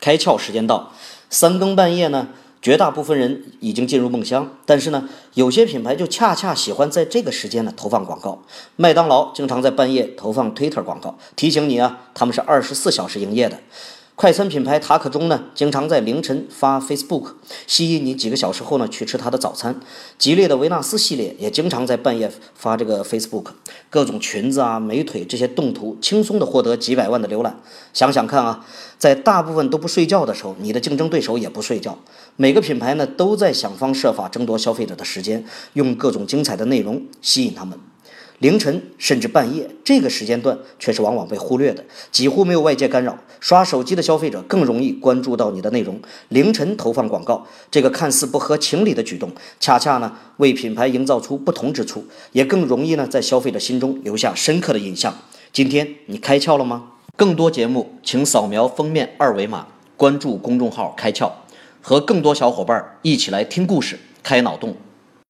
开窍时间到，三更半夜呢，绝大部分人已经进入梦乡，但是呢，有些品牌就恰恰喜欢在这个时间呢投放广告。麦当劳经常在半夜投放 Twitter 广告，提醒你啊，他们是二十四小时营业的。快餐品牌塔可中呢，经常在凌晨发 Facebook，吸引你几个小时后呢去吃它的早餐。吉列的维纳斯系列也经常在半夜发这个 Facebook，各种裙子啊、美腿这些动图，轻松的获得几百万的浏览。想想看啊，在大部分都不睡觉的时候，你的竞争对手也不睡觉，每个品牌呢都在想方设法争夺消费者的时间，用各种精彩的内容吸引他们。凌晨甚至半夜这个时间段却是往往被忽略的，几乎没有外界干扰。刷手机的消费者更容易关注到你的内容。凌晨投放广告，这个看似不合情理的举动，恰恰呢为品牌营造出不同之处，也更容易呢在消费者心中留下深刻的印象。今天你开窍了吗？更多节目请扫描封面二维码，关注公众号“开窍”，和更多小伙伴一起来听故事、开脑洞。